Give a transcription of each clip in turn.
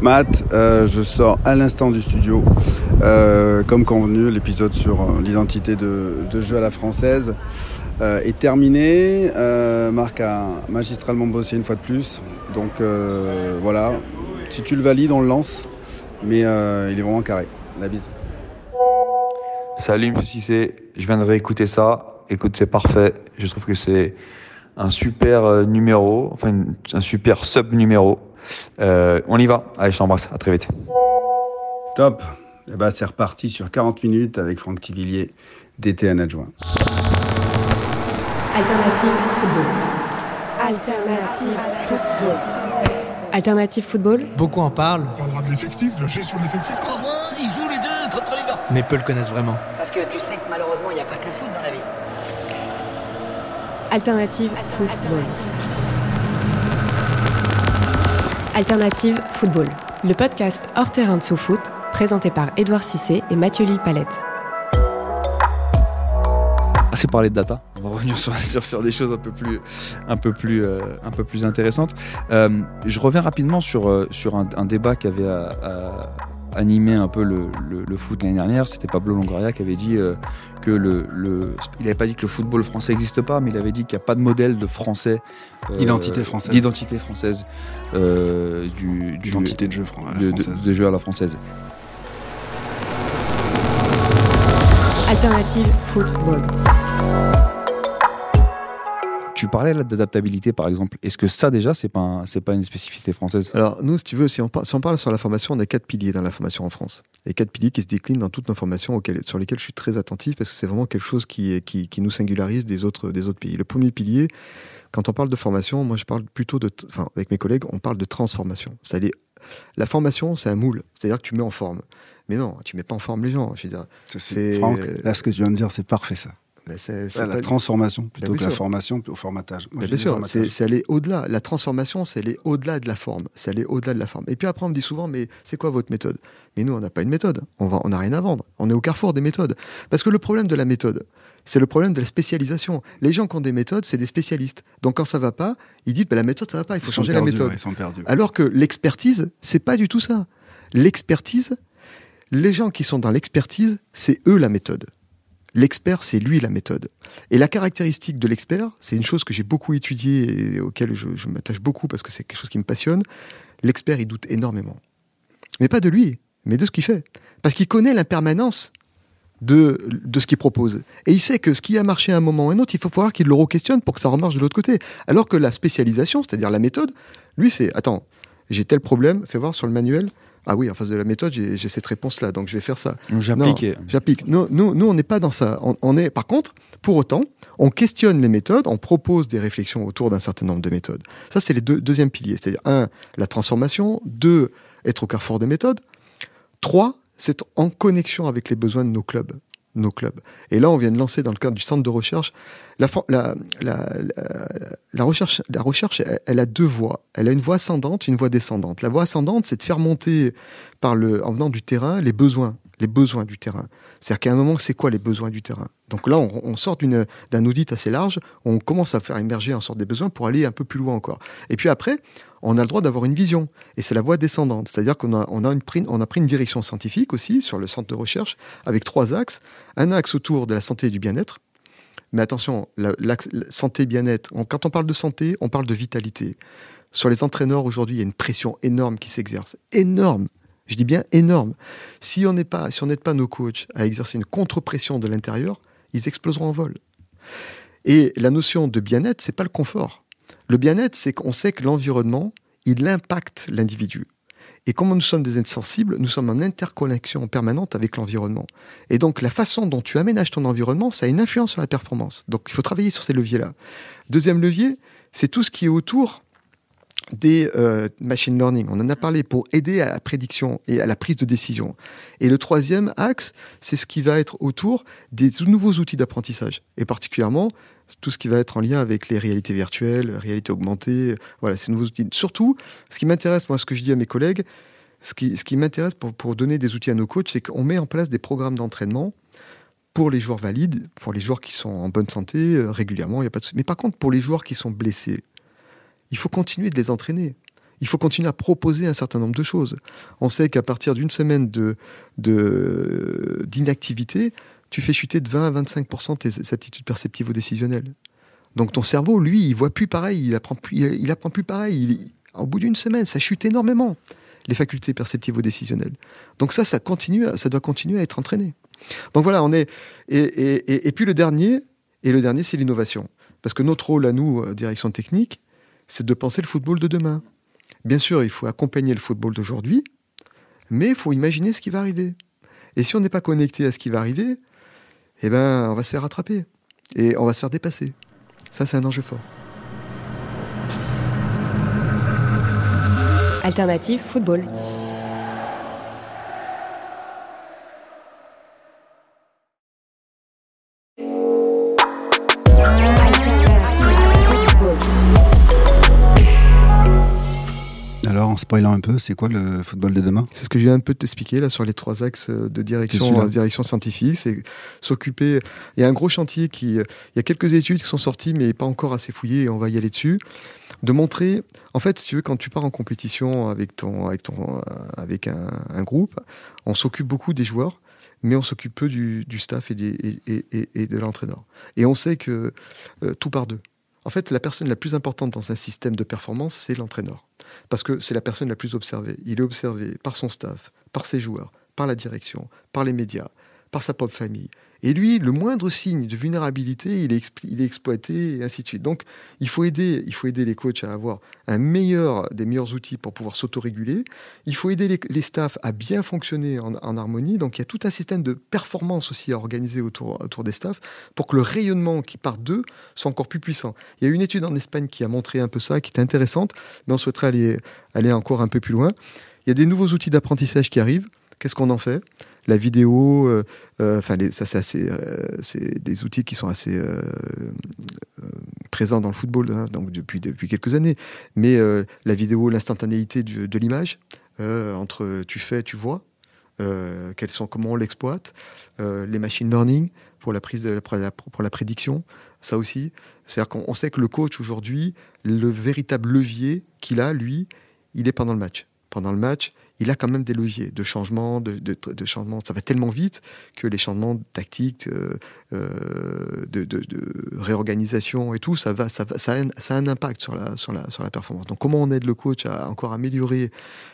Matt, euh, je sors à l'instant du studio, euh, comme convenu, l'épisode sur euh, l'identité de, de jeu à la française est terminé. Marc a magistralement bossé une fois de plus, donc voilà. Si tu le valides, on le lance, mais il est vraiment carré. La bise. Salut Monsieur Cissé, je viens de réécouter ça. Écoute, c'est parfait. Je trouve que c'est un super numéro, enfin un super sub numéro. Euh, on y va. Allez, je t'embrasse. À très vite. Top. Eh ben, c'est reparti sur 40 minutes avec Franck Tivillier, DTN adjoint. Alternative football. Alternative football. Alternative football. Beaucoup en parlent, On parlera de l'effectif, de la gestion de l'effectif. Crois-moi, ils jouent les deux contre les gars. mais peu le connaissent vraiment. Parce que tu sais que malheureusement, il n'y a pas que le foot dans la vie. Alternative football. Alternative football. Le podcast hors terrain de sous-foot, présenté par Édouard Cissé et Mathieu Lille Palette. assez parlé de data. On va revenir sur, sur, sur des choses un peu plus, un peu plus, euh, un peu plus intéressantes. Euh, je reviens rapidement sur, euh, sur un, un débat qui avait animé un peu le, le, le foot l'année dernière. C'était Pablo Longoria qui avait dit euh, que le, le, il n'avait pas dit que le football français n'existe pas, mais il avait dit qu'il n'y a pas de modèle de français. euh, Identité française. D'identité française. euh, du, du- Identité de jeu fran- à la de, de- française. de jeu à la française. Alternative football. Tu parlais là d'adaptabilité par exemple. Est-ce que ça déjà, c'est pas, un- c'est pas une spécificité française? Alors, nous, si tu veux, si on, par- si on parle sur la formation, on a quatre piliers dans la formation en France. Et quatre piliers qui se déclinent dans toutes nos formations auxquelles- sur lesquels je suis très attentif parce que c'est vraiment quelque chose qui, qui, qui nous singularise des autres, des autres pays. Le premier pilier, quand on parle de formation, moi, je parle plutôt de. Enfin, avec mes collègues, on parle de transformation. C'est-à-dire, la formation, c'est un moule. C'est-à-dire que tu mets en forme. Mais non, tu mets pas en forme les gens. Je veux dire, Ça, c'est- C'est- Franck, là, ce que tu viens de dire, c'est parfait, ça. Ah, la transformation plutôt bien que la formation au formatage. Moi, je bien sûr, c'est aller au-delà. La transformation, c'est aller au-delà de la forme. C'est aller au-delà de la forme. Et puis après, on me dit souvent, mais c'est quoi votre méthode? Mais nous, on n'a pas une méthode. On va- on n'a rien à vendre. On est au carrefour des méthodes. Parce que le problème de la méthode, c'est le problème de la spécialisation. Les gens qui ont des méthodes, c'est des spécialistes. Donc quand ça va pas, ils disent, bah, la méthode, ça va pas, il faut Ils changer la méthode. ouais, ils sont perdus. Alors que l'expertise, c'est pas du tout ça. L'expertise, les gens qui sont dans l'expertise, c'est eux la méthode. L'expert, c'est lui la méthode. Et la caractéristique de l'expert, c'est une chose que j'ai beaucoup étudiée et auquel je, m'attache beaucoup parce que c'est quelque chose qui me passionne. L'expert, il doute énormément. Mais pas de lui, mais de ce qu'il fait. Parce qu'il connaît l'impermanence de, de ce qu'il propose. Et il sait que ce qui a marché à un moment ou à un autre, il faut falloir qu'il le re-questionne pour que ça remarche de l'autre côté. Alors que la spécialisation, c'est-à-dire la méthode, lui, c'est attends, j'ai tel problème, fais voir sur le manuel. Ah oui, en face de la méthode, j'ai cette réponse-là, donc je vais faire ça. Donc, J'applique. J'applique. Nous, nous, nous, on n'est pas dans ça. On, on est, par contre, pour autant, on questionne les méthodes, on propose des réflexions autour d'un certain nombre de méthodes. Ça, c'est les deux deuxième piliers. C'est-à-dire, un, la transformation. Deux, être au carrefour des méthodes. Trois, c'est en connexion avec les besoins de nos clubs. Nos clubs. Et là, on vient de lancer dans le cadre du centre de recherche la, la, la recherche. La recherche, elle, elle a deux voies. Elle a une voie ascendante, une voie descendante. La voie ascendante, c'est de faire monter par le, en venant du terrain les besoins, les besoins du terrain. C'est-à-dire qu'à un moment, c'est quoi les besoins du terrain? Donc là, on, sort d'un audit assez large, on commence à faire émerger en sorte des besoins pour aller un peu plus loin encore. Et puis après, on a le droit d'avoir une vision. Et c'est la voie descendante. C'est-à-dire qu'on a, on a, pris, a pris une direction scientifique aussi sur le centre de recherche avec trois axes. Un axe autour de la santé et du bien-être. Mais attention, la- la santé, bien-être, quand on parle de santé, on parle de vitalité. Sur les entraîneurs aujourd'hui, il y a une pression énorme qui s'exerce. Énorme. Je dis bien énorme. Si on n'est pas, si on n'aide pas nos coachs à exercer une contre-pression de l'intérieur, ils exploseront en vol. Et la notion de bien-être, c'est pas le confort. Le bien-être, c'est qu'on sait que l'environnement, il impacte l'individu. Et comme nous sommes des êtres sensibles, nous sommes en interconnexion permanente avec l'environnement. Et donc, la façon dont tu aménages ton environnement, ça a une influence sur la performance. Donc, il faut travailler sur ces leviers-là. Deuxième levier, c'est tout ce qui est autour des euh, machine learning. On en a parlé pour aider à la prédiction et à la prise de décision. Et le troisième axe, c'est ce qui va être autour des nouveaux outils d'apprentissage, et particulièrement tout ce qui va être en lien avec les réalités virtuelles, réalité augmentée, voilà, ces nouveaux outils. Surtout, ce qui m'intéresse, moi, ce que je dis à mes collègues, ce qui, m'intéresse pour, donner des outils à nos coachs, c'est qu'on met en place des programmes d'entraînement pour les joueurs valides, pour les joueurs qui sont en bonne santé euh, régulièrement, il y a pas de. Mais par contre, pour les joueurs qui sont blessés, il faut continuer de les entraîner. Il faut continuer à proposer un certain nombre de choses. On sait qu'à partir d'une semaine de, de, d'inactivité, tu fais chuter de 20 à 25% tes aptitudes perceptives ou décisionnelles. Donc ton cerveau, lui, il voit plus pareil, il apprend plus, il apprend plus pareil. Il, au bout d'une semaine, ça chute énormément les facultés perceptives ou décisionnelles. Donc ça, ça continue, ça doit continuer à être entraîné. Donc voilà, on est et, et, et puis le dernier, et le dernier, c'est l'innovation, parce que notre rôle à nous, euh, direction technique, c'est de penser le football de demain. Bien sûr, il faut accompagner le football d'aujourd'hui, mais il faut imaginer ce qui va arriver. Et si on n'est pas connecté à ce qui va arriver, eh ben, on va se faire rattraper et on va se faire dépasser. Ça, c'est un enjeu fort. Alternative football. Spoilant un peu, c'est quoi le football de demain? C'est ce que je viens un peu de t'expliquer là sur les trois axes de direction, direction scientifique. C'est s'occuper. Il y a un gros chantier qui. Il y a quelques études qui sont sorties, mais pas encore assez fouillées, et on va y aller dessus. De montrer. En fait, si tu veux, quand tu pars en compétition avec, ton, avec, ton, avec un, un groupe, on s'occupe beaucoup des joueurs mais on s'occupe peu du, du staff et, des, et, et, et de l'entraîneur. Et on sait que euh, tout par deux. En fait, la personne la plus importante dans un système de performance, c'est l'entraîneur. Parce que c'est la personne la plus observée. Il est observé par son staff, par ses joueurs, par la direction, par les médias, par sa propre famille. Et lui, le moindre signe de vulnérabilité, il est, exploité et ainsi de suite. Donc, il faut aider, il faut aider les coachs à avoir un meilleur, des meilleurs outils pour pouvoir s'autoréguler. Il faut aider les, staffs à bien fonctionner en, harmonie. Donc, il y a tout un système de performance aussi à organiser autour, des staffs pour que le rayonnement qui part d'eux soit encore plus puissant. Il y a une étude en Espagne qui a montré un peu ça, qui est intéressante, mais on souhaiterait aller encore un peu plus loin. Il y a des nouveaux outils d'apprentissage qui arrivent. Qu'est-ce qu'on en fait? La vidéo, euh, euh, enfin ça euh, c'est des outils qui sont assez présents dans le football, hein, donc depuis depuis quelques années. Mais la vidéo, l'instantanéité de l'image entre tu fais, tu vois, quels sont, comment on l'exploite, les machine learning pour la prise pour la prédiction, ça aussi. C'est-à-dire qu'on sait que le coach aujourd'hui, le véritable levier qu'il a, lui, il est pendant le match. Pendant le match, il a quand même des leviers de changement, de, de, changement. Ça va tellement vite que les changements tactiques, euh, euh, de, réorganisation et tout, ça, va, ça, a un, ça a un impact sur la, sur, la, sur la performance. Donc comment on aide le coach à encore améliorer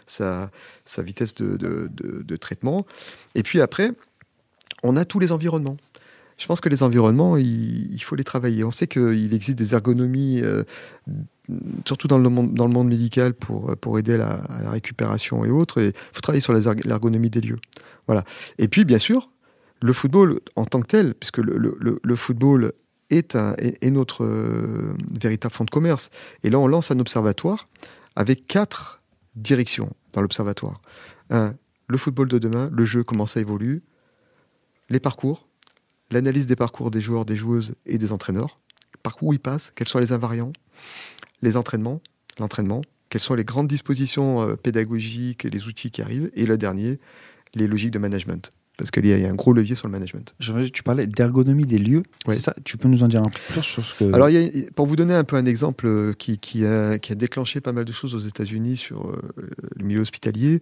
sa, sa vitesse de, de traitement? Et puis après, on a tous les environnements. Je pense que les environnements, il, faut les travailler. On sait qu'il existe des ergonomies euh, surtout dans le monde, dans le monde médical, pour, pour aider à la, récupération et autres. Il faut travailler sur l'ergonomie des lieux. Voilà. Et puis, bien sûr, le football en tant que tel, puisque le, le, football est, un, est notre euh, véritable fonds de commerce. Et là, on lance un observatoire avec quatre directions dans l'observatoire. Un, le football de demain, le jeu, comment ça évolue, les parcours, l'analyse des parcours des joueurs, des joueuses et des entraîneurs, par où ils passent, quels sont les invariants, les entraînements, l'entraînement, quelles sont les grandes dispositions euh, pédagogiques, les outils qui arrivent, et le dernier, les logiques de management. Parce qu'il y, y, a un gros levier sur le management. Je, tu parlais d'ergonomie des lieux, ouais. ça Tu peux nous en dire un peu plus sur ce que... Alors, il y a, pour vous donner un peu un exemple euh, qui, qui, a, qui a déclenché pas mal de choses aux États-Unis sur euh, le milieu hospitalier,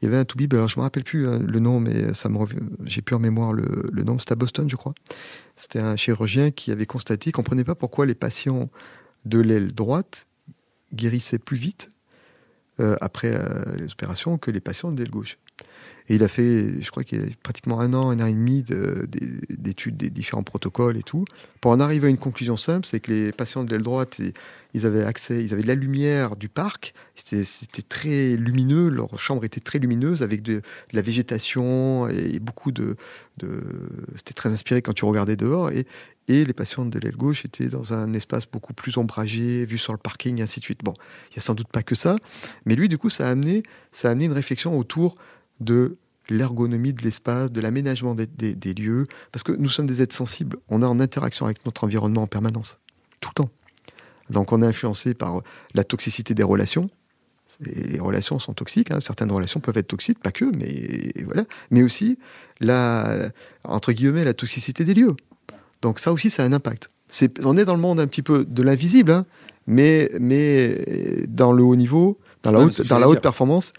il y avait un toubib, alors je ne me rappelle plus hein, le nom, mais ça me j'ai plus en mémoire le, le nom, c'était à Boston, je crois. C'était un chirurgien qui avait constaté qu'on ne comprenait pas pourquoi les patients de l'aile droite guérissaient plus vite euh, après euh, les opérations que les patients de l'aile gauche. Et il a fait, je crois qu'il a pratiquement un an, un an et demi d'études des différents protocoles et tout, pour en arriver à une conclusion simple, c'est que les patients de l'aile droite, ils avaient accès, ils avaient de la lumière du parc, c'était très lumineux, leur chambre était très lumineuse avec de, la végétation et beaucoup de, c'était très inspiré quand tu regardais dehors. Et, et les patients de l'aile gauche étaient dans un espace beaucoup plus ombragé, vu sur le parking, et ainsi de suite. Bon, il n'y a sans doute pas que ça, mais lui, du coup, ça a amené, ça a amené une réflexion autour de l'ergonomie de l'espace, de l'aménagement des, lieux, parce que nous sommes des êtres sensibles, on est en interaction avec notre environnement en permanence, tout le temps. Donc on est influencé par la toxicité des relations. les relations sont toxiques, hein. certaines relations peuvent être toxiques, pas que, mais voilà. Mais aussi la, entre guillemets, la toxicité des lieux. Donc ça aussi, ça a un impact. on est dans le monde un petit peu de l'invisible, hein, mais, mais dans le haut niveau, dans la haute, dans la haute performance,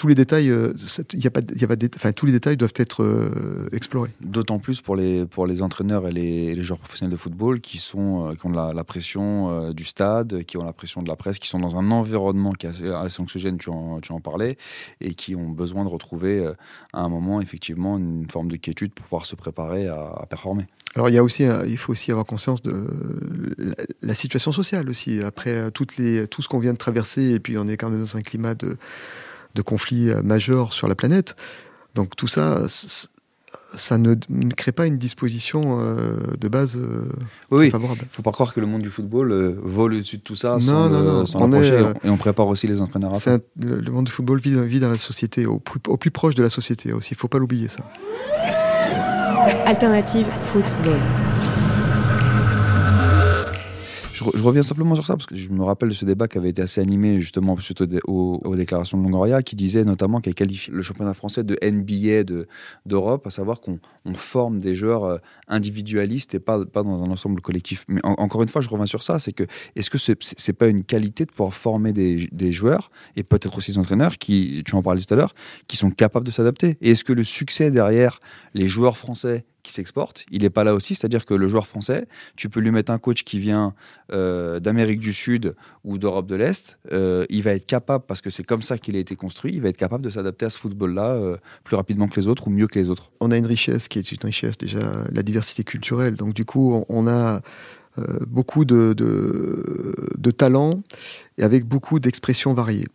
tous les détails, euh, y a pas, y a pas enfin, tous les détails doivent être euh, explorés. D'autant plus pour les, pour les entraîneurs et les, les joueurs professionnels de football qui, sont, euh, qui ont la, la pression du stade, qui ont la pression de la presse, qui sont dans un environnement qui est assez, anxiogène, tu en, tu en parlais, et qui ont besoin de retrouver à un moment effectivement une forme de quiétude pour pouvoir se préparer à, performer. Alors il, y a aussi, il faut aussi avoir conscience de la, situation sociale aussi. Après toutes les, tout ce qu'on vient de traverser, et puis on est quand même dans un climat de de conflits euh, majeurs sur la planète. Donc tout ça, ça ne, crée pas une disposition euh, de base euh, oui, favorable. Il ne faut pas croire que le monde du football vole au-dessus de tout ça non, sans, non, non. on et on prépare aussi les entraîneurs à Le, monde du football vit, vit, dans la société, au plus, au plus proche de la société aussi. Il ne faut pas l'oublier ça. Alternative football je, reviens simplement sur ça parce que je me rappelle de ce débat qui avait été assez animé justement suite aux, déclarations de Longoria qui disait notamment qu'elle qualifie le championnat français de NBA d'Europe, à savoir qu'on forme des joueurs euh, individualistes et pas, pas dans un ensemble collectif. Mais encore une fois, je reviens sur ça, c'est que est-ce que c'est n'est pas une qualité de pouvoir former des, des joueurs et peut-être aussi des entraîneurs qui, tu en parlais tout à l'heure, qui sont capables de s'adapter? Et est-ce que le succès derrière les joueurs français qui s'exporte, il n'est pas là aussi. C'est-à-dire que le joueur français, tu peux lui mettre un coach qui vient euh, d'Amérique du Sud ou d'Europe de l'Est, euh, il va être capable, parce que c'est comme ça qu'il a été construit, il va être capable de s'adapter à ce football-là euh, plus rapidement que les autres ou mieux que les autres. On a une richesse qui est une richesse déjà, la diversité culturelle. Donc du coup, on a beaucoup de, de, de talents et avec beaucoup d'expressions variées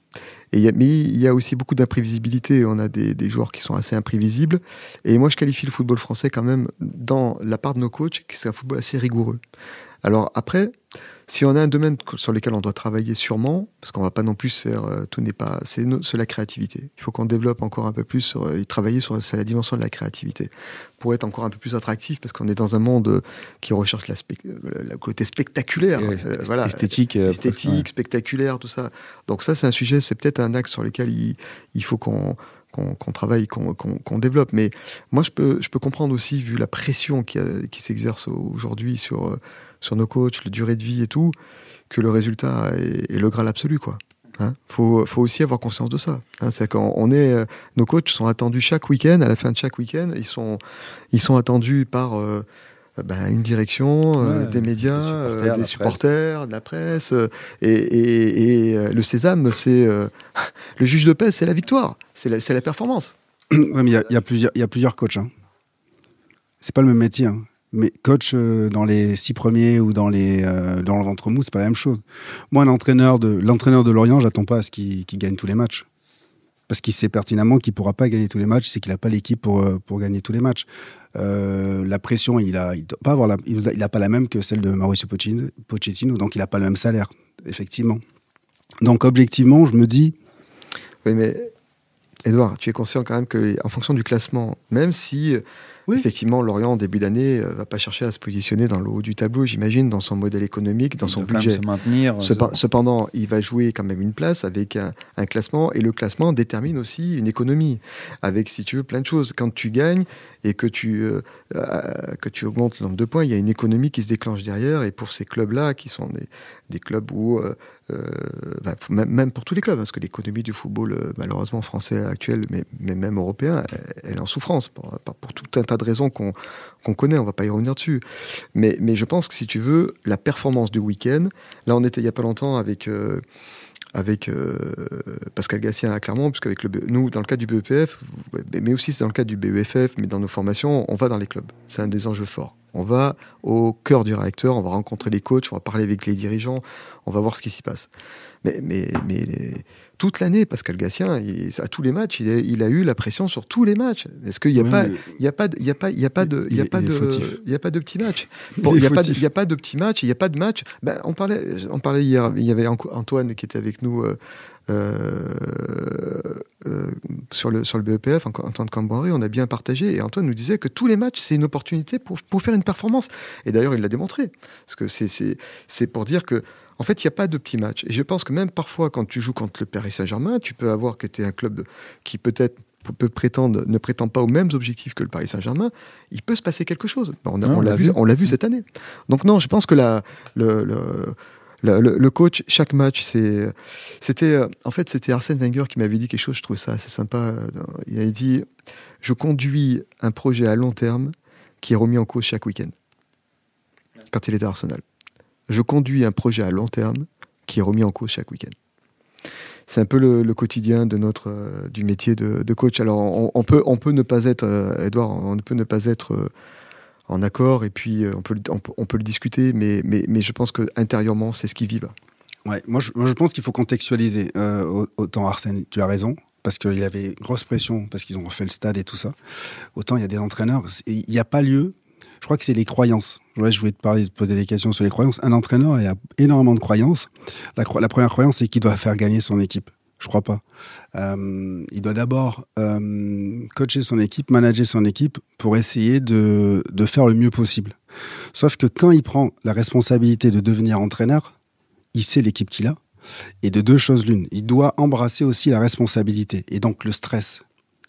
mais il y a aussi beaucoup d'imprévisibilité. On a des, joueurs qui sont assez imprévisibles. Et moi, je qualifie le football français quand même, dans la part de nos coachs, que c'est un football assez rigoureux. Alors après, si on a un domaine sur lequel on doit travailler sûrement, parce qu'on va pas non plus faire euh, tout n'est pas, c'est la créativité. Il faut qu'on développe encore un peu plus sur, et travailler sur, la dimension de la créativité pour être encore un peu plus attractif, parce qu'on est dans un monde euh, qui recherche la, le côté spectaculaire, euh, voilà, esthétique, esthétique, spectaculaire, tout ça. Donc ça, c'est un sujet, c'est peut-être un axe sur lequel il, il faut qu'on qu'on travaille, qu'on développe. Mais moi, je peux, je peux comprendre aussi, vu la pression qui, qui s'exerce aujourd'hui sur, sur nos coachs, la durée de vie et tout, que le résultat est, le graal absolu, quoi. Hein faut, faut, aussi avoir conscience de ça. Hein c'est qu'on est, euh, nos coachs sont attendus chaque week-end, à la fin de chaque week-end, ils sont, ils sont attendus par euh, ben, une direction, euh, des médias, des supporters, de la presse, et, et, le sésame, c'est le juge de paix, c'est la victoire, c'est la, la, performance. mais il y, y, a plusieurs, il y a plusieurs coachs. Hein. C'est pas le même métier. Hein. Mais coach euh, dans les six premiers ou dans les euh, dans c'est pas la même chose. Moi, l'entraîneur de l'entraîneur de Lorient, j'attends pas à ce qu'il gagne tous les matchs, parce qu'il sait pertinemment qu'il pourra pas gagner tous les matchs, c'est qu'il a pas l'équipe pour euh, pour gagner tous les matchs. la pression, il a il doit pas avoir la, il, a, pas la même que celle de Mauricio Pochettino, donc il a pas le même salaire, effectivement. Donc objectivement, je me dis. Oui, mais Edouard, tu es conscient quand même que en fonction du classement, même si Effectivement, Lorient, en début d'année, euh, va pas chercher à se positionner dans le haut du tableau, j'imagine, dans son modèle économique, dans son budget. Se maintenir, euh, cependant, il va jouer quand même une place avec un, classement, et le classement détermine aussi une économie, avec, si tu veux, plein de choses. Quand tu gagnes et que tu, euh, que tu augmentes le nombre de points, il y a une économie qui se déclenche derrière, et pour ces clubs-là, qui sont des, clubs où euh, bah, même pour tous les clubs, parce que l'économie du football, euh, malheureusement français actuel, mais, mais même européen, elle, est en souffrance pour, tout un tas de raisons qu'on connaît, on va pas y revenir dessus. Mais, mais je pense que si tu veux, la performance du week-end, là on était il y a pas longtemps avec... Euh, avec euh, Pascal Gassien à Clermont, parce qu'avec le nous, dans le cadre du BEPF, mais- aussi dans le cadre du BEFF, mais dans nos formations, on va dans les clubs. C'est un des enjeux forts. On va au cœur du réacteur, on va rencontrer les coachs, on va parler avec les dirigeants, on va voir ce qui s'y passe. Mais, mais, mais les- toute l'année, Pascal Gassien, il- à tous les matchs, il a, il a eu la pression sur tous les matchs. Est-ce qu'il n'y a pas, il y a pas, de- il y a pas, il y a pas de, il y a pas de, il y a pas de petits matchs. Il Bon, il n'y a, pas de- fautif. il y a pas de petits matchs, il n'y a pas de match. Ben, on, parlait, on parlait hier, il y avait Antoine qui était avec nous euh, sur, le, sur le BEPF, Anco- Antoine Camboré, on a bien partagé, et Antoine nous disait que tous les matchs, c'est une opportunité pour, pour faire une performance. Et d'ailleurs, il l'a démontré. Parce que c'est- c'est c'est pour dire que en fait, il n'y a pas de petits matchs. Et je pense que même parfois, quand tu joues contre le Paris Saint-Germain, tu peux avoir que tu es un club qui peut-être peut- prétendre, ne prétend pas aux mêmes objectifs que le Paris Saint-Germain, il peut se passer quelque chose. On, l'a l'a vu, vu. on l'a vu cette année. Donc non, je pense que la, le, le, le, coach, chaque match, c'était, euh, en fait, c'était Arsène Wenger qui m'avait dit quelque chose. Je trouvais ça assez sympa. euh, Il avait dit "Je conduis un projet à long terme qui est remis en cause chaque week-end." Quand il était à Arsenal, je conduis un projet à long terme qui est remis en cause chaque week-end. C'est un peu le, quotidien de notre euh, du métier de, coach. Alors on, peut on peut ne pas être Edouard, on peut ne pas être en accord et puis euh, on peut on peut, le discuter, mais mais mais je pense que intérieurement c'est ce qu'ils vivent. Ouais, moi je, je pense qu'il faut contextualiser. Euh, au- autant Arsène, tu as raison, parce qu'il y avait grosse pression, parce qu'ils ont refait le stade et tout ça. Autant il y a des entraîneurs, il n'y a pas lieu. Je crois que c'est les croyances. Ouais, je voulais te parler, poser des questions sur les croyances. Un entraîneur, il a énormément de croyances. La, la première croyance, c'est qu'il doit faire gagner son équipe. Je crois pas. Euh, il doit d'abord euh, coacher son équipe, manager son équipe pour essayer de, faire le mieux possible. Sauf que quand il prend la responsabilité de devenir entraîneur, il sait l'équipe qu'il a. Et de deux choses l'une, il doit embrasser aussi la responsabilité et donc le stress.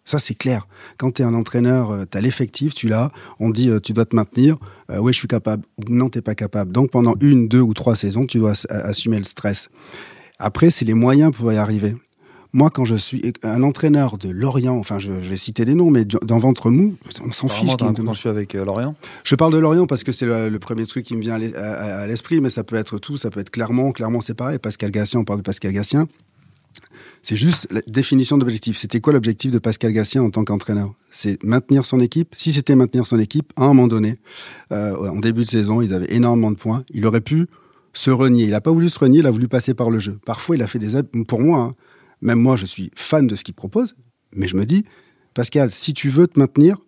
Ça, c'est clair. Quand tu es un entraîneur, tu as l'effectif, tu l'as, on dit euh, tu dois te maintenir, euh, oui, je suis capable, non, tu pas capable. Donc pendant une, deux ou trois saisons, tu dois ass- assumer le stress. Après, c'est les moyens pour y arriver. Moi, quand je suis un entraîneur de Lorient, enfin, je, je vais citer des noms, mais du- dans Ventre Mou, on s'en fiche. Un qu'il- contentieux avec euh, Lorient. je parle de Lorient parce que c'est le, le premier truc qui me vient à l'es- à à l'esprit, mais ça peut être tout, ça peut être Clermont. Clermont, c'est pareil. Pascal Gassien, on parle de Pascal Gassien. C'est juste la définition d'objectif. C'était quoi l'objectif de Pascal Gassien en tant qu'entraîneur? C'est maintenir son équipe. Si c'était maintenir son équipe, à un moment donné, euh, en début de saison, ils avaient énormément de points. Il aurait pu se renier. Il n'a pas voulu se renier, il a voulu passer par le jeu. Parfois, il a fait des aides. Pour moi, hein, même moi, je suis fan de ce qu'il propose, mais je me dis, Pascal, si tu veux te maintenir,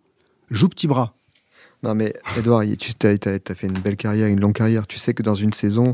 joue petit bras. Non mais Edouard, tu as, fait une belle carrière, une longue carrière. Tu sais que dans une saison,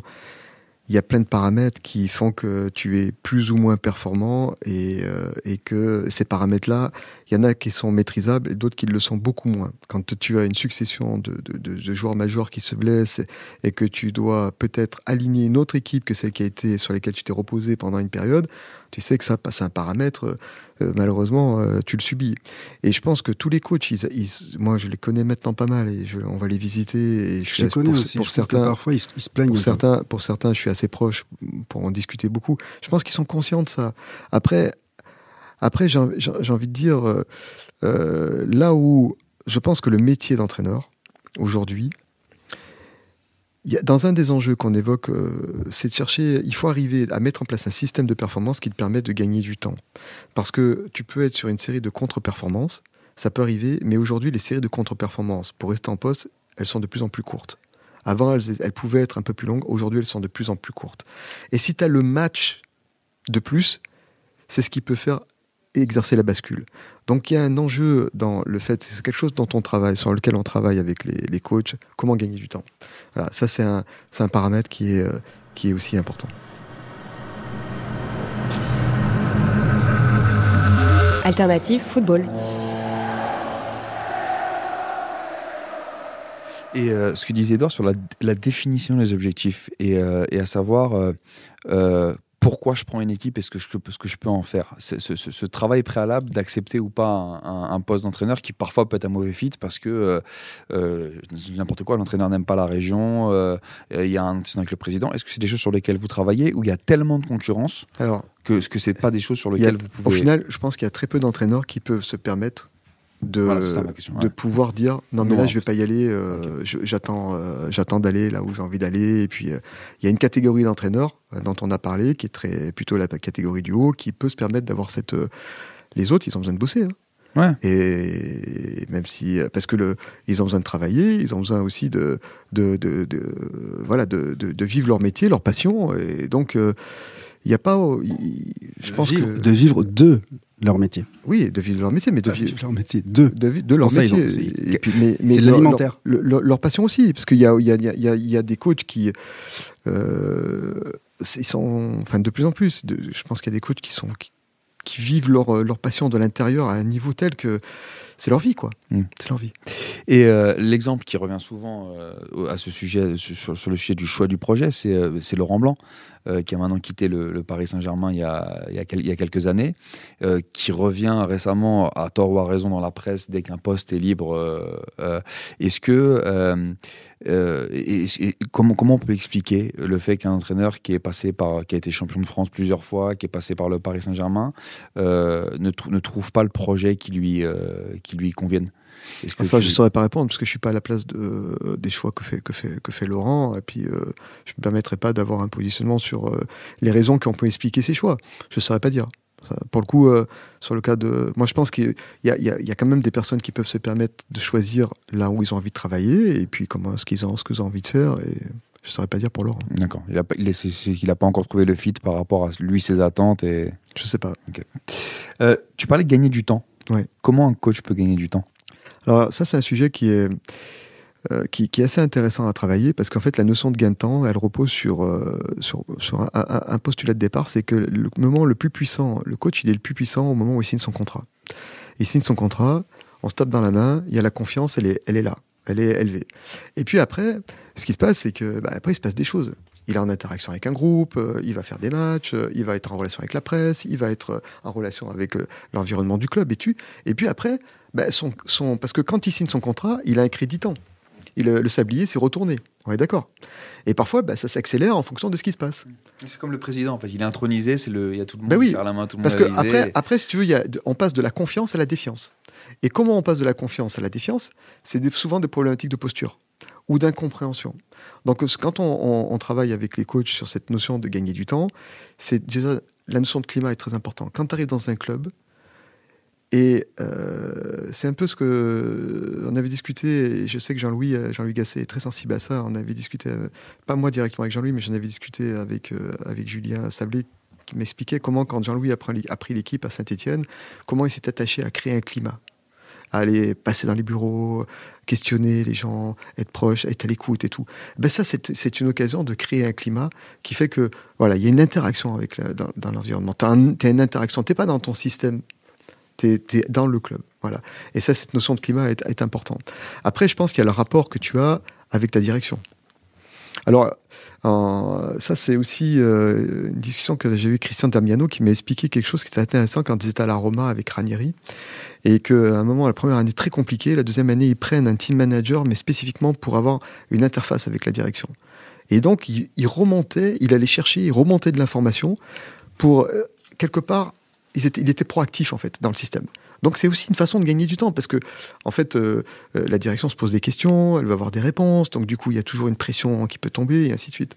il y a plein de paramètres qui font que tu es plus ou moins performant et, euh, et que ces paramètres-là, il y en a qui sont maîtrisables et d'autres qui le sont beaucoup moins. Quand tu as une succession de, de- de- de joueurs majeurs qui se blessent et, que tu dois peut-être aligner une autre équipe que celle qui a été sur laquelle tu t'es reposé pendant une période, tu sais que ça passe un paramètre, euh, malheureusement, euh, tu le subis. Et je pense que tous les coachs, ils- ils- moi je les connais maintenant pas mal et je- on va les visiter. Et je les connais pour, aussi. pour je certains, parfois, ils, se- ils se plaignent. pour certains, pour certains, je suis assez proche pour en discuter beaucoup. Je pense qu'ils sont conscients de ça. Après, après j'ai envie de dire, euh, euh, là où je pense que le métier d'entraîneur, aujourd'hui, dans un des enjeux qu'on évoque, euh, c'est de chercher, il faut arriver à mettre en place un système de performance qui te permette de gagner du temps. Parce que tu peux être sur une série de contre-performances, ça peut arriver, mais aujourd'hui, les séries de contre-performances, pour rester en poste, elles sont de plus en plus courtes. Avant, elles, elles pouvaient être un peu plus longues, aujourd'hui, elles sont de plus en plus courtes. Et si tu as le match de plus, c'est ce qui peut faire exercer la bascule. Donc il y a un enjeu dans le fait, c'est quelque chose dont on travaille, sur lequel on travaille avec les, les coachs, comment gagner du temps? Voilà, ça c'est un, c'est un paramètre qui est, euh, qui est aussi important. Alternative football. Et euh, ce que disait Edouard sur la, la définition des objectifs et, euh, et à savoir euh, euh, pourquoi je prends une équipe et ce que je, ce que je peux en faire. C'est Ce, ce- ce travail préalable d'accepter ou pas un, poste d'entraîneur qui parfois peut être un mauvais fit parce que euh, euh, n'importe quoi, l'entraîneur n'aime pas la région, euh, il y a un incident avec le président. Est-ce que c'est des choses sur lesquelles vous travaillez où il y a tellement de concurrence Alors, que ce que c'est pas des choses sur a- lesquelles vous au pouvez. final, je pense qu'il y a très peu d'entraîneurs qui peuvent se permettre de, Voilà, c'est ça ma question, de ouais. pouvoir dire non mais Non, là je vais pas y aller, euh, j'attends euh, j'attends d'aller là où j'ai envie d'aller. Et puis euh, il y a une catégorie d'entraîneurs euh, dont on a parlé qui est très plutôt la catégorie du haut qui peut se permettre d'avoir cette euh, les autres ils ont besoin de bosser. hein. Ouais. Et même si parce que le ils ont besoin de travailler, ils ont besoin aussi de de, de, de- voilà de, de, de vivre leur métier, leur passion. Et donc euh, il n'y a pas, je pense vivre- que de vivre de leur métier. oui, de vivre leur métier, mais de Pas vivre vivre leur métier de. de, leur Ça, métier. ont- c'est- Et puis, mais, mais c'est l'alimentaire. Leur, leur- leur passion aussi, parce qu'il y a, y, a, y, a, il y a des coachs qui, euh, ils sont, enfin de plus en plus, de- je pense qu'il y a des coachs qui sont qui, qui vivent leur, leur passion de l'intérieur à un niveau tel que c'est leur vie, quoi. Mm. C'est leur vie. Et euh, l'exemple qui revient souvent euh, à ce sujet, sur, sur le sujet du choix du projet, c'est euh, Laurent Blanc, qui a maintenant quitté le, le Paris Saint-Germain il, y a- il y a quel- il y a quelques années, qui revient récemment, à tort ou à raison, dans la presse dès qu'un poste est libre. Est-ce que. et- et comment, comment on peut expliquer le fait qu'un entraîneur qui est passé par, qui a été champion de France plusieurs fois, qui est passé par le Paris Saint-Germain, ne, trou- ne trouve pas le projet qui lui, qui lui convienne Est-ce que Ah, ça, tu- je ne saurais pas répondre parce que je suis pas à la place de, des choix que fait, que fait, que fait Laurent. Et puis, euh, je ne me permettrai pas d'avoir un positionnement sur euh, les raisons qui ont pu expliquer ses choix. Je ne saurais pas dire. Ça, pour le coup, euh, sur le cas de. Moi, je pense qu'il y y, y a quand même des personnes qui peuvent se permettre de choisir là où ils ont envie de travailler et puis comment ce qu'ils ont, ce qu'ils ont envie de faire. Et je ne saurais pas dire pour Laurent. D'accord. Il a pas- il n'a pas encore trouvé le fit par rapport à lui, ses attentes. Et... Je ne sais pas. Euh, tu parlais de gagner du temps. Ouais. Comment un coach peut gagner du temps? Alors ça, c'est un sujet qui est, euh, qui, qui est assez intéressant à travailler parce qu'en fait, la notion de gain de temps, elle repose sur, euh, sur, sur un, un- un postulat de départ, c'est que le moment le plus puissant, le coach, il est le plus puissant au moment où il signe son contrat. Il signe son contrat, on se tape dans la main, il y a la confiance, elle est, elle est là, elle est élevée. Et puis après, ce qui se passe, c'est que bah, après, il se passe des choses. Il est en interaction avec un groupe, euh, il va faire des matchs, euh, il va être en relation avec la presse, il va être euh, en relation avec l'environnement du club. Et, tu, et puis après, bah, son, son, parce que quand il signe son contrat, il a un crédit temps. Il, le sablier s'est retourné. On est d'accord. Et parfois, bah, ça s'accélère en fonction de ce qui se passe. C'est comme le président, en fait. Il est intronisé, c'est le... il y a tout le monde Ben qui oui, serre la main, tout le Parce monde que à l'Élysée. après, après, si tu veux, y a on passe de la confiance à la défiance. Et comment on passe de la confiance à la défiance? C'est souvent des problématiques de posture ou d'incompréhension. Donc, quand on, travaille avec les coachs sur cette notion de gagner du temps, c'est déjà la notion de climat est très importante. Quand tu arrives dans un club, et euh, c'est un peu ce que on avait discuté. Et je sais que Jean-Louis, euh, Jean-Louis Gasset est très sensible à ça. On avait discuté, euh, pas moi directement avec Jean-Louis, mais j'en avais discuté avec avec Julien Sablé qui m'expliquait comment, quand Jean-Louis a pris l'équipe à Saint-Etienne, comment il s'est attaché à créer un climat, à aller passer dans les bureaux, questionner les gens, être proche, être à l'écoute et tout. Ben ça, c'est une occasion de créer un climat qui fait que voilà, il y a une interaction avec dans, l'environnement. Tu as, une interaction, tu pas dans ton système, tu es, dans le club. Voilà. Et ça, cette notion de climat est, est importante. Après, je pense qu'il y a le rapport que tu as avec ta direction. Alors, ça, c'est aussi euh, une discussion que j'ai eue avec Christian Damiano qui m'a expliqué quelque chose qui était intéressant quand ils étaient à la Roma avec Ranieri. Et qu'à un moment, la première année très compliquée, la deuxième année, ils prennent un team manager, mais spécifiquement pour avoir une interface avec la direction. Et donc, il, remontait, il allait chercher, il remontait de l'information pour, euh, quelque part, il était proactif, en fait, dans le système. Donc, c'est aussi une façon de gagner du temps, parce que, en fait, euh, euh, la direction se pose des questions, elle va avoir des réponses, donc du coup, il y a toujours une pression qui peut tomber, et ainsi de suite.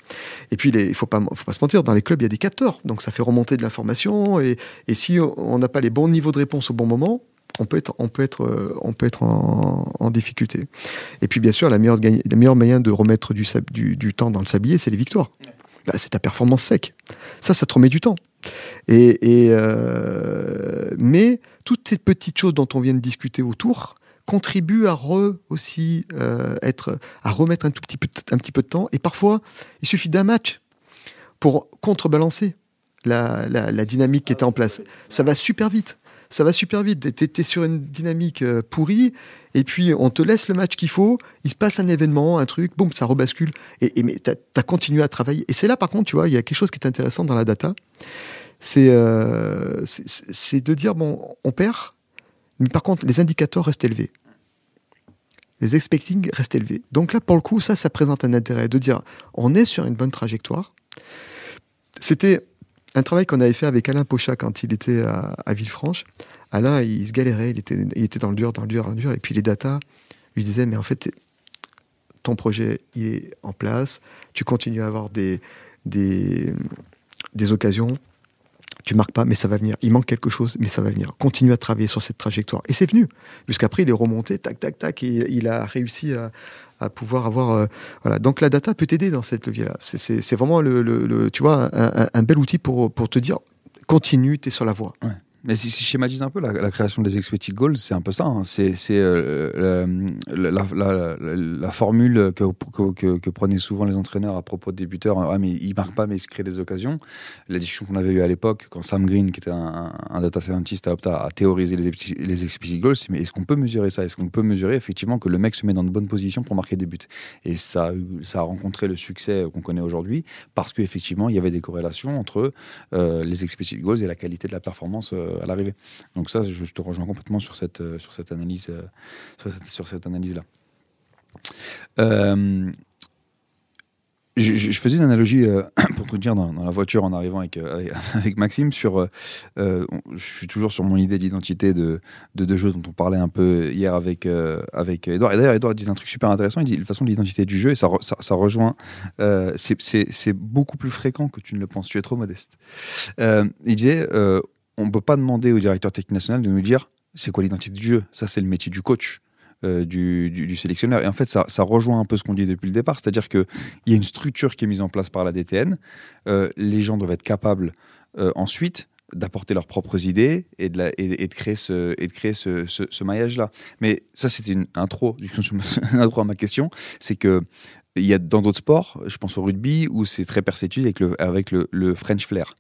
Et puis, il ne faut pas, faut pas se mentir, dans les clubs, il y a des capteurs, donc ça fait remonter de l'information, et, et si on n'a pas les bons niveaux de réponse au bon moment, on peut être, on peut être, euh, on peut être en, en difficulté. Et puis, bien sûr, la meilleure, la meilleure moyen de remettre du, sab- du, du temps dans le sablier, c'est les victoires. Bah, c'est ta performance sec. Ça, ça te remet du temps. Et, euh, mais toutes ces petites choses dont on vient de discuter autour contribuent à re aussi euh, être, à remettre un tout petit peu, un petit peu de temps. Et parfois, il suffit d'un match pour contrebalancer la, la, la dynamique qui était en place. Ça va super vite. Ça va super vite. Tu es, sur une dynamique euh, pourrie, et puis on te laisse le match qu'il faut, il se passe un événement, un truc, boum, ça rebascule. Et, mais tu as, continué à travailler. Et c'est là, par contre, tu vois, il y a quelque chose qui est intéressant dans la data. C'est euh, de dire, bon, on perd, mais par contre, les indicateurs restent élevés. Les expecting restent élevés. Donc là, pour le coup, ça, ça présente un intérêt de dire, on est sur une bonne trajectoire. C'était un travail qu'on avait fait avec Alain Pochat quand il était à, Villefranche. Alain, il se galérait, il était, il était dans le dur, dans le dur, dans le dur. Et puis les data lui disaient, mais en fait, ton projet, il est en place, tu continues à avoir des occasions, tu marques pas, mais ça va venir. Il manque quelque chose, mais ça va venir. Continue à travailler sur cette trajectoire. Et c'est venu. Jusqu'après, il est remonté, tac, tac, tac, et il a réussi à, pouvoir avoir. euh, voilà. Donc la data peut t'aider dans cette levier-là. C'est- vraiment le, le- le- tu vois, un bel outil pour, pour te dire continue, tu es sur la voie. Mais si, je schématise un peu la, création des expected goals, c'est un peu ça. hein. C'est euh, la, formule que, prenaient souvent les entraîneurs à propos de débuteurs. Ah, mais ils marquent pas, mais ils se créent des occasions. La discussion qu'on avait eue à l'époque, quand Sam Green, qui était un, data scientist, a opté à théoriser les, les expected goals, c'est mais est-ce qu'on peut mesurer ça? Est-ce qu'on peut mesurer effectivement que le mec se met dans de bonnes positions pour marquer des buts? Et a ça a rencontré le succès qu'on connaît aujourd'hui parce qu'effectivement, il y avait des corrélations entre euh, les expected goals et la qualité de la performance euh, à l'arrivée. Donc ça, je, te rejoins complètement sur cette, euh, sur cette analyse, euh, sur cette, analyse-là. Euh, je, faisais une analogie euh, pour te dire dans, la voiture en arrivant avec, euh, avec, Maxime sur. euh, euh, je suis toujours sur mon idée d'identité de, de, jeu dont on parlait un peu hier avec euh, avec Edouard. Et d'ailleurs, Edouard disait un truc super intéressant. Il dit de toute façon l'identité du jeu et ça, ça, ça rejoint. euh, c'est- beaucoup plus fréquent que tu ne le penses. Tu es trop modeste. Euh, il disait euh, on ne peut pas demander au directeur technique national de nous dire c'est quoi l'identité du jeu. Ça, c'est le métier du coach. euh, du, du- sélectionneur. Et en fait, ça, ça rejoint un peu ce qu'on dit depuis le départ, c'est-à-dire qu'il y a une structure qui est mise en place par la DTN. Euh, les gens doivent être capables euh, ensuite d'apporter leurs propres idées et de, la- et, de créer ce, et de créer ce- ce maillage-là. Mais ça, c'était une intro, une intro à ma question. C'est que il y a dans d'autres sports, je pense au rugby, où c'est très perceptible avec le, avec le, le French flair.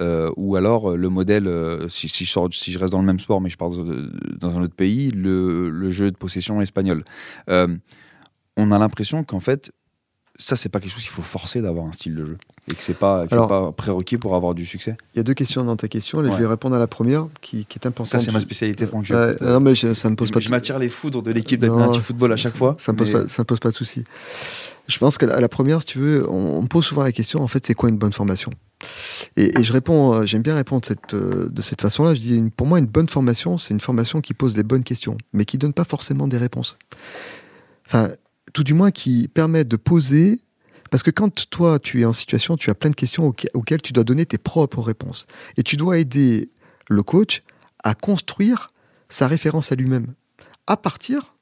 Euh, ou alors euh, le modèle, euh, si, si je sors- si je reste dans le même sport, mais je pars dans, un autre pays, le, le jeu de possession espagnol. Euh, on a l'impression qu'en fait, ça, c'est pas quelque chose qu'il faut forcer d'avoir un style de jeu. Et que c'est pas, que c'est Alors- pas prérequis pour avoir du succès. Il y a deux questions dans ta question. Ouais. Je vais répondre à la première qui, qui est importante. Ça, c'est ma spécialité, Franck. Ouais, non, mais je- ça me pose je, pas. je m'attire les foudres de l'équipe Native Football à chaque fois. Ça me pose mais- pas, ça me pose pas de souci. Je pense que la, la première, si tu veux, on, on me pose souvent la question, en fait, c'est quoi une bonne formation? Et, je réponds, euh, j'aime bien répondre cette, euh, de cette façon-là. Je dis, pour moi, une bonne formation, c'est une formation qui pose les bonnes questions, mais qui donne pas forcément des réponses. Enfin, tout du moins qui permet de poser. Parce que quand toi, tu es en situation, tu as plein de questions auxquelles tu dois donner tes propres réponses. Et tu dois aider le coach à construire sa référence à lui-même à partir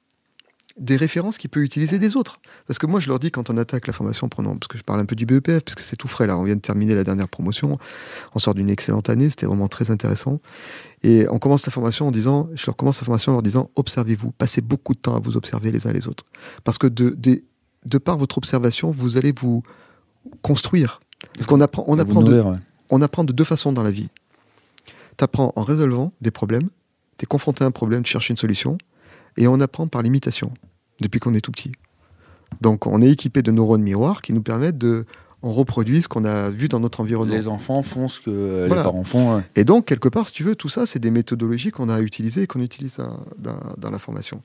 des références qu'il peut utiliser des autres. Parce que moi, je leur dis quand on attaque la formation, prenons, parce que je parle un peu du BEPF, parce que c'est tout frais là, on vient de terminer la dernière promotion, on sort d'une excellente année, c'était vraiment très intéressant. Et on commence la formation en disant, je leur commence la formation en leur disant, observez-vous, passez beaucoup de temps à vous observer les uns les autres. Parce que de, de, de par votre observation, vous allez vous construire. Parce qu'on apprend, on apprend, de, nourrir, ouais. on apprend de deux façons dans la vie. Tu apprends en résolvant des problèmes, tu es confronté à un problème, tu cherches une solution, et on apprend par l'imitation, depuis qu'on est tout petit. Donc on est équipé de neurones miroirs qui nous permettent de... On reproduit ce qu'on a vu dans notre environnement. Les enfants font ce que euh, Voilà. les parents font. ouais. Et donc, quelque part, si tu veux, tout ça, c'est des méthodologies qu'on a utilisées et qu'on utilise dans, dans- dans la formation.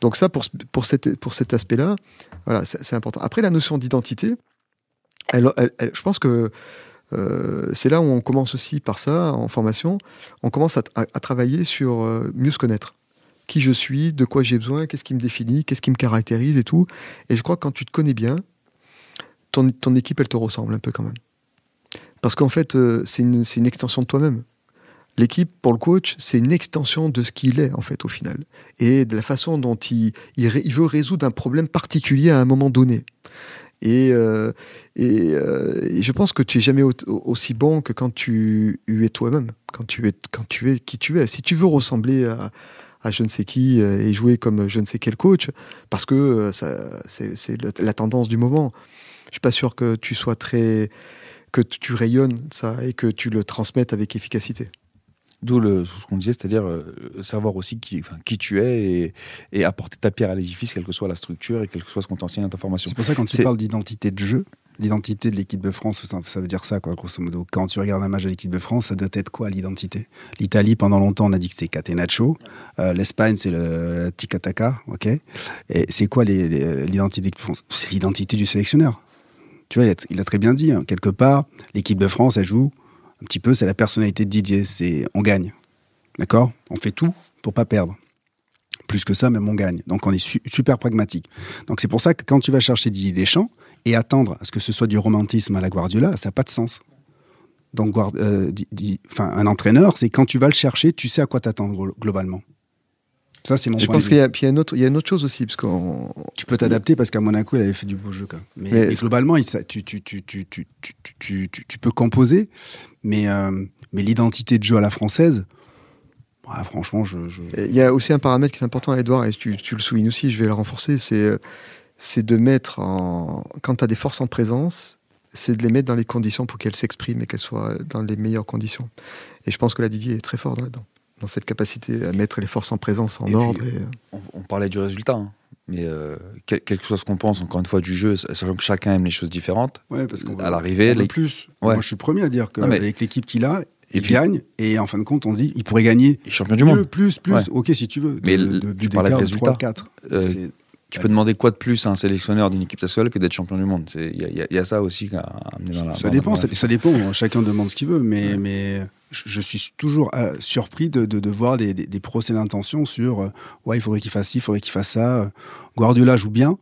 Donc ça, pour, pour, cet, pour cet aspect-là, voilà, c'est c'est important. Après, la notion d'identité, elle, elle- elle- je pense que euh, c'est là où on commence aussi par ça, en formation, on commence à, à- à travailler sur euh, mieux se connaître. Qui je suis, de quoi j'ai besoin, qu'est-ce qui me définit, qu'est-ce qui me caractérise et tout. Et je crois que quand tu te connais bien, ton, équipe, elle te ressemble un peu quand même. Parce qu'en fait, euh, c'est une, extension de toi-même. L'équipe, pour le coach, c'est une extension de ce qu'il est, en fait, au final. Et de la façon dont il, veut résoudre un problème particulier à un moment donné. Et, euh, euh, je pense que tu es jamais au- aussi bon que quand tu es toi-même, quand quand tu es qui tu es. Si tu veux ressembler à, à je ne sais qui euh, et jouer comme je ne sais quel coach, parce que euh, ça, c'est, c'est la, tendance du moment. Je suis pas sûr que tu sois très, que tu rayonnes ça et que tu le transmettes avec efficacité. D'où le- ce qu'on disait, c'est-à-dire euh, savoir aussi qui, enfin, qui tu es et, et apporter ta pierre à l'édifice, quelle que soit la structure et quel que soit ce qu'on t'enseigne dans ta formation. C'est pour ça quand tu parles d'identité de jeu, l'identité de l'équipe de France, ça, veut dire ça, quoi, grosso modo. Quand tu regardes un match de l'équipe de France, ça doit être quoi l'identité? L'Italie, pendant longtemps, on a dit que c'était Catenaccio. Euh, L'Espagne, c'est le Tic-Tac, ok? Et c'est quoi l'identité de l'équipe de France? C'est l'identité du sélectionneur. Tu vois, il a, très bien dit, hein, quelque part, l'équipe de France, elle joue un petit peu, c'est la personnalité de Didier, c'est on gagne. D'accord? On fait tout pour pas perdre. Plus que ça, même on gagne. Donc on est su- super pragmatique. Donc c'est pour ça que quand tu vas chercher Didier Deschamps et attendre à ce que ce soit du romantisme à la Guardiola, ça n'a pas de sens. Donc euh, di- di- enfin, un entraîneur, c'est quand tu vas le chercher, tu sais à quoi t'attendre glo- globalement. Ça, c'est mon Je point pense de qu'il y, y a une autre, il y a une autre chose aussi, parce qu'on Tu peux t'adapter parce qu'à Monaco, il avait fait du beau jeu. Même. Mais, globalement, il, tu, peux composer, mais, euh, mais l'identité de jeu à la française, ouais, franchement, je, je- Il y a aussi un paramètre qui est important, Edouard, et tu, tu le soulignes aussi, je vais le renforcer, c'est euh, c'est de mettre en. Quand tu as des forces en présence, c'est de les mettre dans les conditions pour qu'elles s'expriment et qu'elles soient dans les meilleures conditions. Et je pense que la Didier est très fort là-dedans, dans cette capacité à mettre les forces en présence en Et puis, ordre. et, euh, On, on parlait du résultat, hein. mais euh, quel, quel que soit ce qu'on pense, encore une fois, du jeu, sachant que chacun aime les choses différentes, ouais, parce qu'on à l'arrivée, les- plus. Ouais. Moi, je suis le premier à dire qu'avec l'équipe qu'il a, Et il puis- gagne, et en fin de compte, on se dit, il pourrait gagner les champions du mieux, monde. plus, plus. Ouais. Ok, si tu veux. Mais de, le- de, tu parlais de résultat. 3, 4. Euh, C'est- Tu peux demander quoi de plus à un sélectionneur d'une équipe nationale que d'être champion du monde? Il y, a- y y ça aussi à amener dans la. Ça dans dépend, la ça, ça dépend. Chacun demande ce qu'il veut, mais, mais je, je suis toujours euh, surpris de, de, de voir des, des, des procès d'intention sur euh, ouais, il faudrait qu'il fasse ci, il faudrait qu'il fasse ça. Guardiola joue bien,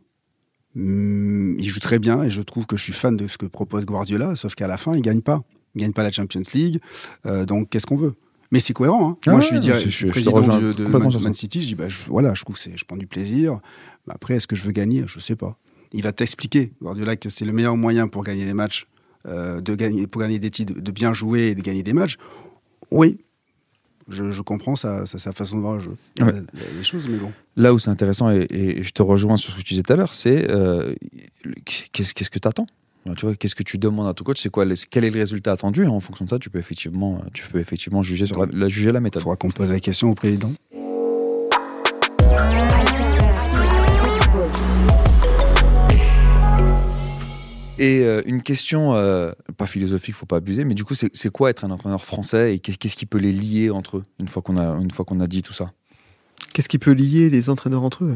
Hum, il joue très bien, et je trouve que je suis fan de ce que propose Guardiola, sauf qu'à la fin, il gagne pas. Il gagne pas la Champions League, euh, donc qu'est-ce qu'on veut? Mais c'est cohérent. Hein. Ah Moi, ouais, je suis, dire- je- suis président du- de Man, City. Je dis, bah, je, voilà, je trouve je prends du plaisir. Après, est-ce que je veux gagner? Je sais pas. Il va t'expliquer, Guardiola, que c'est le meilleur moyen pour gagner les matchs, euh, de gagner, pour gagner des titres, de bien jouer et de gagner des matchs? Oui, je, je comprends sa, sa, sa façon de voir le jeu. Il y a- Ouais. il y a des choses, mais bon. Là où c'est intéressant, et, et je te rejoins sur ce que tu disais tout à l'heure, c'est euh, qu'est-ce qu'est-ce que tu attends tu vois, qu'est-ce que tu demandes à ton coach? C'est quoi Quel est le résultat attendu? Et En fonction de ça, tu peux effectivement, tu peux effectivement juger sur la, la- juger la Il méthode. faudra qu'on pose la question au président. Et euh, une question, euh, pas philosophique, faut pas abuser, mais du coup, c'est quoi être un entraîneur français et qu'est- qu'est-ce qui peut les lier entre eux une fois qu'on a, une fois qu'on a dit tout ça? Qu'est-ce qui peut lier les entraîneurs entre eux?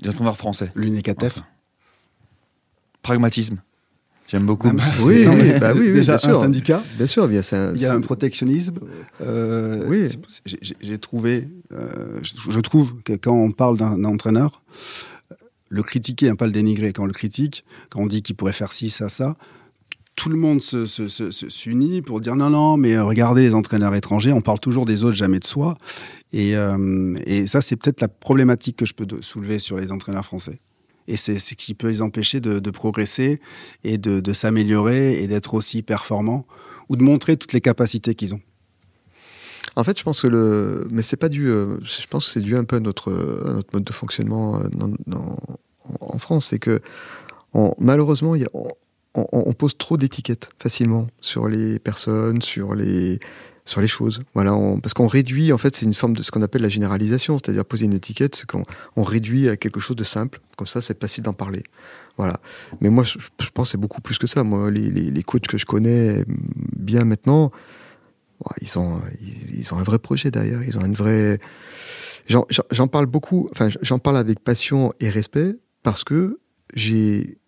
Les entraîneurs français. L'UNECATEF. Enfin. Pragmatisme. J'aime beaucoup. Ah bah, Oui, non, bah oui, oui, déjà bien un sûr. syndicat. Bien sûr, bien, c'est Il y a un protectionnisme. Euh, Oui. j'ai- trouvé, euh, je, je trouve que quand on parle d'un entraîneur, le critiquer, hein, pas le dénigrer, quand on le critique, quand on dit qu'il pourrait faire ci, ça, ça, tout le monde se- se- se- se- s'unit pour dire non, non, mais euh, regardez les entraîneurs étrangers, on parle toujours des autres, jamais de soi. Et, euh, et ça, c'est peut-être la problématique que je peux soulever sur les entraîneurs français. Et c'est ce qui peut les empêcher de, progresser et de, s'améliorer et d'être aussi performants ou de montrer toutes les capacités qu'ils ont. En fait, je pense que le, mais c'est pas dû. euh, Je pense que c'est dû un peu à notre, mode de fonctionnement euh, en France, c'est que malheureusement, on pose trop d'étiquettes facilement sur les personnes, sur les sur les choses. Voilà, on- parce qu'on réduit. En fait, c'est une forme de ce qu'on appelle la généralisation, c'est-à-dire poser une étiquette, c'est qu'on on réduit à quelque chose de simple. Comme ça, c'est facile d'en parler. Voilà. Mais moi, je, pense que c'est beaucoup plus que ça. Moi, les, les, coachs que je connais bien maintenant, ils ont, ils, ils ont un vrai projet derrière. Ils ont une vraie. J'en- j'en parle beaucoup. Enfin, j'en parle avec passion et respect parce que j'ai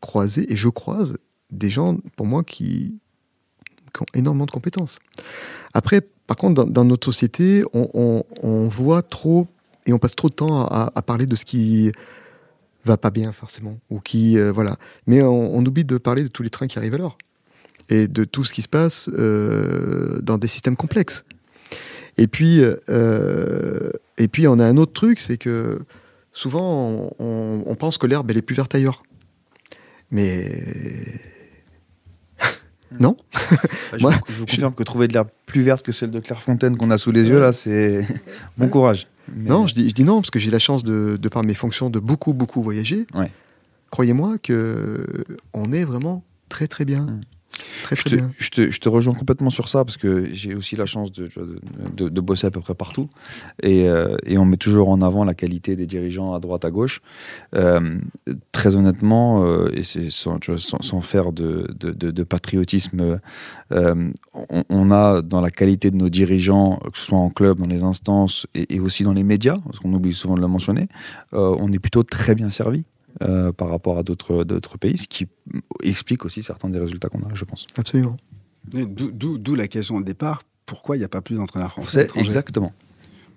croisé et je croise des gens, pour moi, qui, ont énormément de compétences. Après, par contre, dans, notre société, on, voit trop et on passe trop de temps à, parler de ce qui va pas bien forcément ou qui euh, voilà. Mais on, oublie de parler de tous les trains qui arrivent l'heure et de tout ce qui se passe euh, dans des systèmes complexes. Et puis, euh, et puis, on a un autre truc, c'est que souvent, on, on- on pense que l'herbe, elle est plus verte ailleurs. Mais non. Je, Moi, vous, je vous confirme que trouver de l'herbe plus verte que celle de Clairefontaine qu'on a sous les yeux, là, c'est bon courage. Mais- Non, je dis, je dis non, parce que j'ai la chance, de, de par mes fonctions, de beaucoup, beaucoup voyager. Ouais. Croyez-moi que on est vraiment très, très bien. Mm. Très, Je te, bien. je, te, je te rejoins complètement sur ça parce que j'ai aussi la chance de, de, de- de bosser à peu près partout et, euh, et on met toujours en avant la qualité des dirigeants à droite à gauche. Euh, très honnêtement, euh, et c'est sans, faire de, patriotisme, on, on a dans la qualité de nos dirigeants, que ce soit en club, dans les instances et, et aussi dans les médias, parce qu'on oublie souvent de le mentionner, on est plutôt très bien servi. Euh, par rapport à d'autres d'autres pays, ce qui explique aussi certains des résultats qu'on a, je pense. Absolument. D'où la question au départ. pourquoi il n'y a pas plus d'entraîneurs français exactement.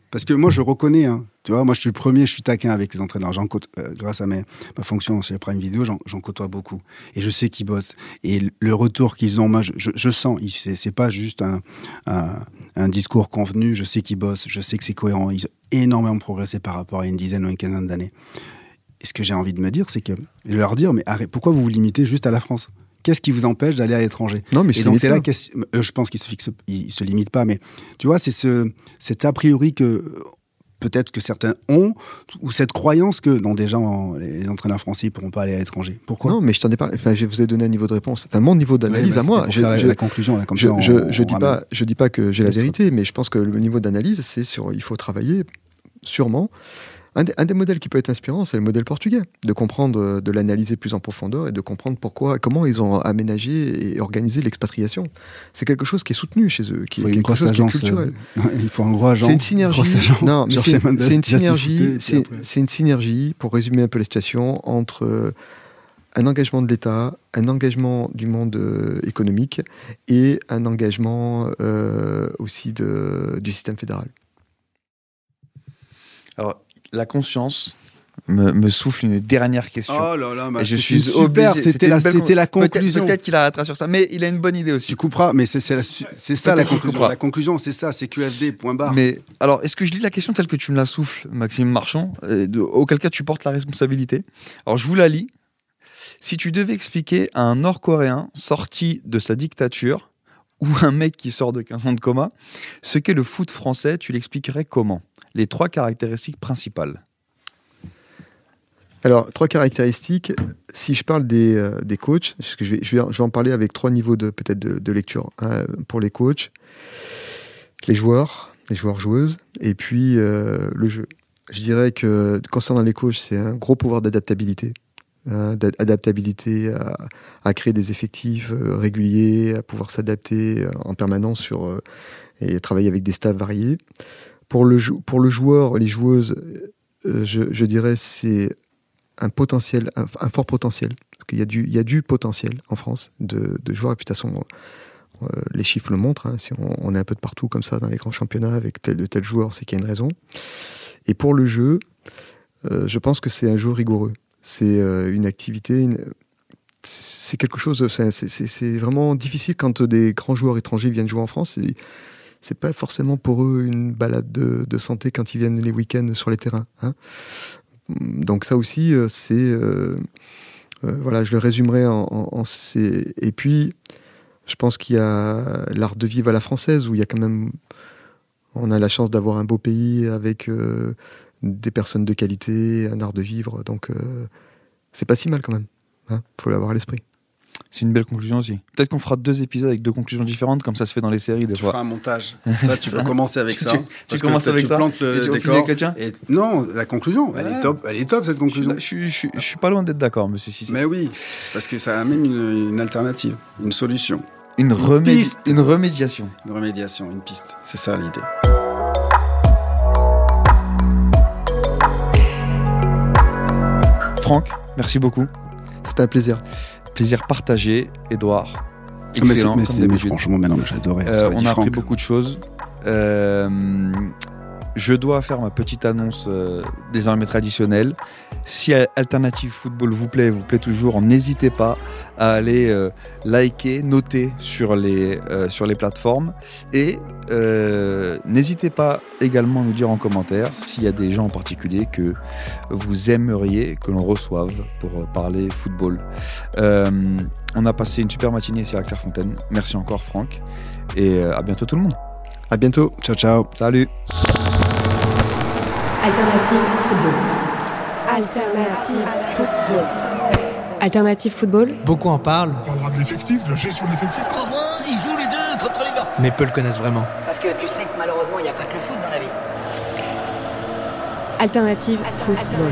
Parce que moi, je reconnais, hein, tu vois, moi, je suis le premier, je suis taquin avec les entraîneurs. J'en côte- euh, grâce à mes- ma fonction chez Prime Video, j'en j'en côtoie beaucoup. Et je sais qu'ils bossent. Et le- retour qu'ils ont, moi, je, je- je sens, c'est c'est pas juste un, un, un discours convenu. Je sais qu'ils bossent, je sais que c'est cohérent. Ils ont énormément progressé par rapport à une dizaine ou une quinzaine d'années. Et ce que j'ai envie de me dire, c'est que, je vais leur dire, mais arrête, pourquoi vous vous limitez juste à la France? Qu'est-ce qui vous empêche d'aller à l'étranger? Non, mais et donc c'est là que je pense qu'ils se fixent, ils se limitent pas, mais tu vois, c'est ce, cet a priori que peut-être que certains ont, ou cette croyance que non déjà les entraîneurs français ne pourront pas aller à l'étranger. Pourquoi? Non, mais je t'en ai parlé. Enfin, je vous ai donné un niveau de réponse. Enfin, mon niveau d'analyse Ouais, à moi. faire la, la conclusion là, comme je, ça, on- je, on je dis ramène. pas, je dis pas que j'ai la vérité, mais je pense que le niveau d'analyse, c'est sur, il faut travailler sûrement. Un des, un des modèles qui peut être inspirant, c'est le modèle portugais, de comprendre, euh, de l'analyser plus en profondeur et de comprendre pourquoi, comment ils ont aménagé et organisé l'expatriation. C'est quelque chose qui est soutenu chez eux, qui est une quelque chose qui est culturel. euh, il faut un gros agent. C'est une synergie. Non, mais c'est une synergie. C'est une synergie pour résumer un peu la situation entre euh, un engagement de l'État, un engagement du monde économique et un engagement euh, aussi de, du système fédéral. Alors, la conscience me, me souffle une dernière question. Oh là là, bah, Et je suis super. obligé. C'était la, Peut-être- conclusion. Peut-être qu'il arrêtera sur ça, mais il a une bonne idée aussi. Tu couperas, mais c'est ça la conclusion. La conclusion, c'est ça, c'est QFD, point barre. Mais alors, est-ce que je lis la question telle que tu me la souffles, Maxime Marchand de- Auquel cas tu portes la responsabilité. Alors, je vous la lis. Si tu devais expliquer à un Nord-Coréen sorti de sa dictature ou un mec qui sort de 15 ans de coma ce qu'est le foot français, tu l'expliquerais comment? Les trois caractéristiques principales. Alors, trois caractéristiques. Si je parle des, euh, des coachs, parce que je vais, je, vais, je vais en parler avec trois niveaux de peut-être de, lecture. hein, pour les coachs, les joueurs, les joueurs-joueuses, et puis euh, le jeu. Je dirais que concernant les coachs, c'est un gros pouvoir d'adaptabilité. Hein, d'adaptabilité à, créer des effectifs euh, réguliers, à pouvoir s'adapter euh, en permanence sur, euh, et travailler avec des staffs variés. Pour le, joueur, les joueuses, je, je dirais c'est un potentiel, un, fort potentiel. Parce qu'il y, a du- il y a du potentiel en France de, de joueurs. Et puis de toute façon, les chiffres le montrent. hein. si on, est un peu de partout comme ça dans les grands championnats avec tel de tel joueur, c'est qu'il y a une raison. Et pour le jeu, je pense que c'est un jeu rigoureux. C'est euh, une activité. C'est quelque chose. c'est- vraiment difficile quand des grands joueurs étrangers viennent jouer en France. Et c'est pas forcément pour eux une balade de, santé quand ils viennent les week-ends sur les terrains. hein. Donc ça aussi, euh, c'est euh, voilà, je le résumerai en, et puis je pense qu'il y a l'art de vivre à la française où il y a quand même on a la chance d'avoir un beau pays avec des personnes de qualité, un art de vivre, donc euh, c'est pas si mal quand même. Hein, faut l'avoir à l'esprit. C'est une belle conclusion aussi. Peut-être qu'on fera deux épisodes avec deux conclusions différentes, comme ça se fait dans les séries des Tu fois. feras un montage. Ça, tu peux commencer avec Tu- ça. tu- parce commences ça, avec tu ça, plantes le et tu décor. non, la conclusion, elle est top. Elle est top cette conclusion. je, suis, je suis- je suis pas loin d'être d'accord, monsieur Cissé. Mais oui, parce que ça amène une, une alternative, une solution, Une, remédi- piste. une remédiation. une remédiation, une piste. C'est ça l'idée. Franck, merci beaucoup. C'était un plaisir. Plaisir partagé. Edouard, Ah, Mais excellent, mais franchement, mais non, mais j'adorais. Euh, on a Franck. appris beaucoup de choses. Euh, je dois faire ma petite annonce euh, désormais traditionnelle. Si euh, Alternative Football vous plaît, vous plaît toujours, n'hésitez pas à aller euh, liker, noter sur les, euh, sur les plateformes. Et euh, n'hésitez pas également à nous dire en commentaire s'il y a des gens en particulier que vous aimeriez que l'on reçoive pour parler football. On a passé une super matinée ici à Clairefontaine. Merci encore Franck. Et à bientôt tout le monde. À bientôt. Ciao, ciao. Salut Alternative football. Alternative football. Alternative football. Beaucoup en parlent. On parlera de l'effectif, de la gestion de l'effectif. Ils jouent les deux contre les gars Mais peu le connaissent vraiment. Parce que tu sais que malheureusement, il n'y a pas que le foot dans la vie. Alternative football.